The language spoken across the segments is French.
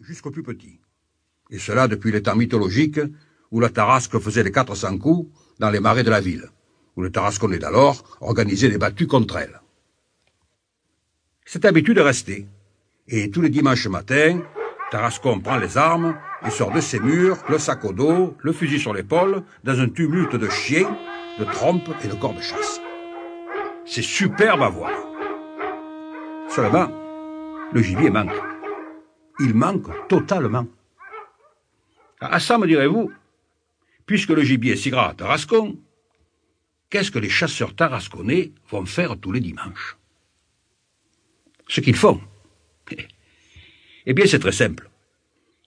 jusqu'au plus petit. Et cela depuis les temps mythologiques où la Tarasque faisait les 400 coups dans les marais de la ville, où le Tarasconnais d'alors organisait des battues contre elle. Cette habitude est restée, et tous les dimanches matins, Tarascon prend les armes et sort de ses murs, le sac au dos, le fusil sur l'épaule, dans un tumulte de chiens, de trompes et de corps de chasse. C'est superbe à voir. Seulement, le gibier manque. Il manque totalement. À ça, me direz-vous, puisque le gibier est si gras à Tarascon, qu'est-ce que les chasseurs tarasconnais vont faire tous les dimanches? Ce qu'ils font Eh bien, c'est très simple.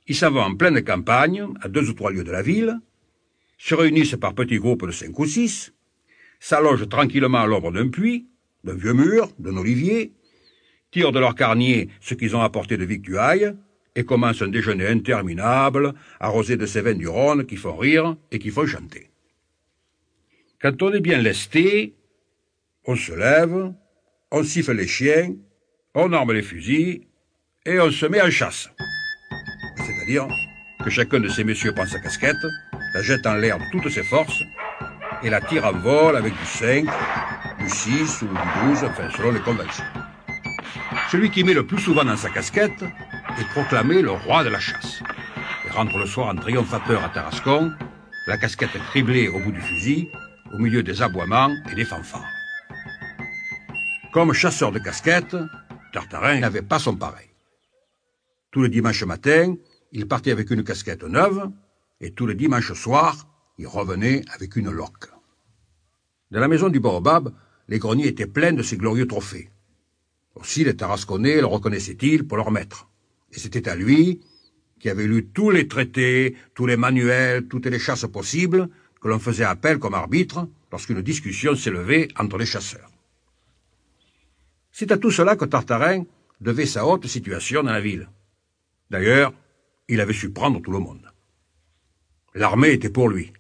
Ils s'en vont en pleine campagne, à deux ou trois lieues de la ville, se réunissent par petits groupes de cinq ou six, s'allongent tranquillement à l'ombre d'un puits, d'un vieux mur, d'un olivier, tirent de leur carnier ce qu'ils ont apporté de victuailles, et commencent un déjeuner interminable, arrosé de ces vins du Rhône qui font rire et qui font chanter. Quand on est bien lesté, on se lève, on siffle les chiens, on arme les fusils, et on se met en chasse. C'est-à-dire que chacun de ces messieurs prend sa casquette, la jette en l'air de toutes ses forces, et la tire en vol avec du 5, du 6 ou du 12, enfin selon les conventions. Celui qui met le plus souvent dans sa casquette est proclamé le roi de la chasse. Et rentre le soir en triomphateur à Tarascon, la casquette criblée au bout du fusil, au milieu des aboiements et des fanfares. Comme chasseur de casquettes, Tartarin n'avait pas son pareil. Tous les dimanches matin, il partait avec une casquette neuve, et tous les dimanches soirs, il revenait avec une loque. Dans la maison du Baobab, les greniers étaient pleins de ces glorieux trophées. Aussi les Tarasconnais le reconnaissaient-ils pour leur maître. Et c'était à lui, qui avait lu tous les traités, tous les manuels, toutes les chasses possibles, que l'on faisait appel comme arbitre lorsqu'une discussion s'élevait entre les chasseurs. C'est à tout cela que Tartarin devait sa haute situation dans la ville. D'ailleurs, il avait su prendre tout le monde. L'armée était pour lui.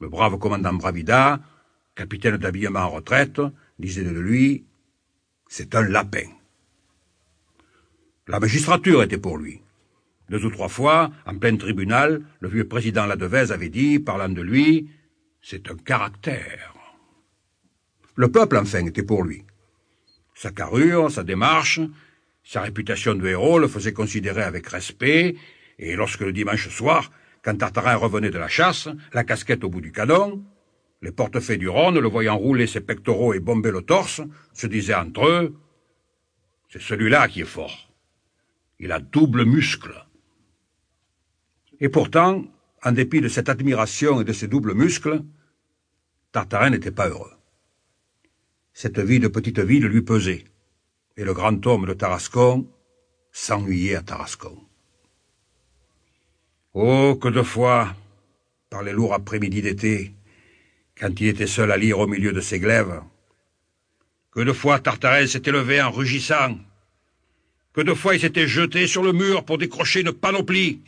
Le brave commandant Bravida, capitaine d'habillement en retraite, disait de lui C'est un lapin. La magistrature était pour lui. Deux ou trois fois, en plein tribunal, le vieux président Ladevez avait dit, parlant de lui, C'est un caractère. Le peuple, enfin, était pour lui. Sa carrure, sa démarche, sa réputation de héros le faisait considérer avec respect, et lorsque le dimanche soir, quand Tartarin revenait de la chasse, la casquette au bout du canon, les portefaix du Rhône, le voyant rouler ses pectoraux et bomber le torse, se disaient entre eux C'est celui-là qui est fort. Il a double muscle. Et pourtant, en dépit de cette admiration et de ces doubles muscles, Tartarin n'était pas heureux. Cette vie de petite ville lui pesait et le grand homme de Tarascon s'ennuyait à Tarascon. Oh, que de fois, par les lourds après-midi d'été, quand il était seul à lire au milieu de ses glaives, que de fois Tartarin s'était levé en rugissant, que de fois il s'était jeté sur le mur pour décrocher une panoplie.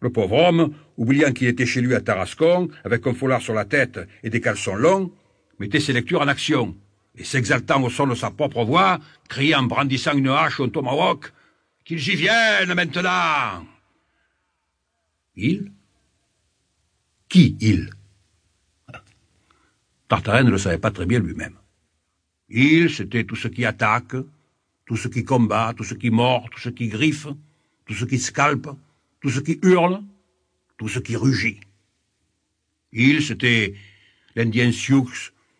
Le pauvre homme, oubliant qu'il était chez lui à Tarascon, avec un foulard sur la tête et des caleçons longs, mettait ses lectures en action et s'exaltant au son de sa propre voix, criait en brandissant une hache ou un tomahawk Qu'ils y viennent maintenant Il Qui il Tartarin ne le savait pas très bien lui-même. Il, c'était tout ce qui attaque, tout ce qui combat, tout ce qui mord, tout ce qui griffe, tout ce qui scalpe, tout ce qui hurle, tout ce qui rugit. Il, c'était l'Indien Sioux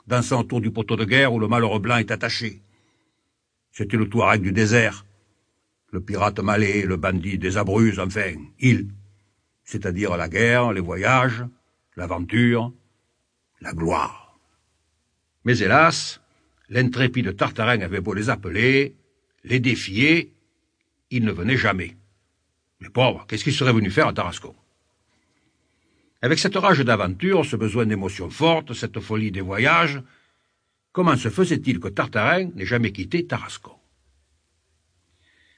dansant autour du poteau de guerre où le malheureux blanc est attaché. C'était le Touareg du désert, le pirate malais, le bandit des Abruzes, enfin, il, c'est-à-dire la guerre, les voyages, l'aventure, la gloire. Mais hélas, l'intrépide Tartarin avait beau les appeler, les défier, ils ne venaient jamais. Mais pauvre, qu'est-ce qu'il serait venu faire à Tarascon? Avec cette rage d'aventure, ce besoin d'émotions fortes, cette folie des voyages, comment se faisait-il que Tartarin n'ait jamais quitté Tarascon?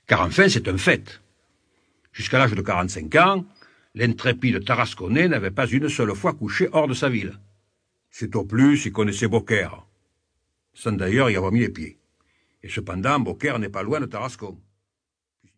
Car enfin, c'est un fait. Jusqu'à l'âge de 45 ans, l'intrépide Tarasconnais n'avait pas une seule fois couché hors de sa ville. C'est au plus, il connaissait Beaucaire, sans d'ailleurs y avoir mis les pieds. Et cependant, Beaucaire n'est pas loin de Tarascon.